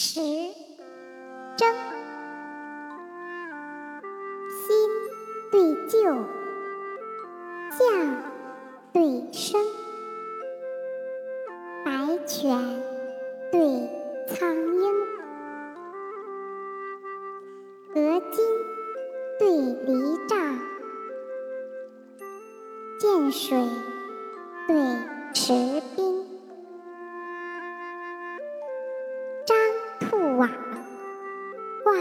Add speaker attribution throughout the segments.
Speaker 1: 时争，新对旧，将对生，白犬对苍鹰，鹅金对梨杖，涧水对池滨。瓦挂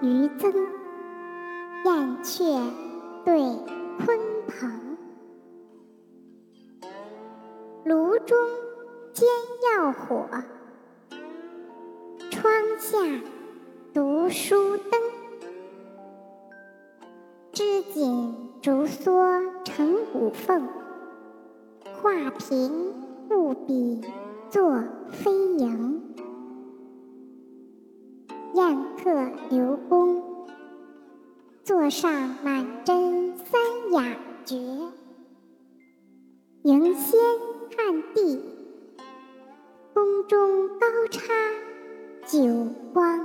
Speaker 1: 鱼增，燕雀对鲲鹏。炉中煎药火，窗下读书灯。织锦竹梭成五凤，画屏物笔作宴客留公，座上满斟三雅绝。迎仙看地，宫中高插九光。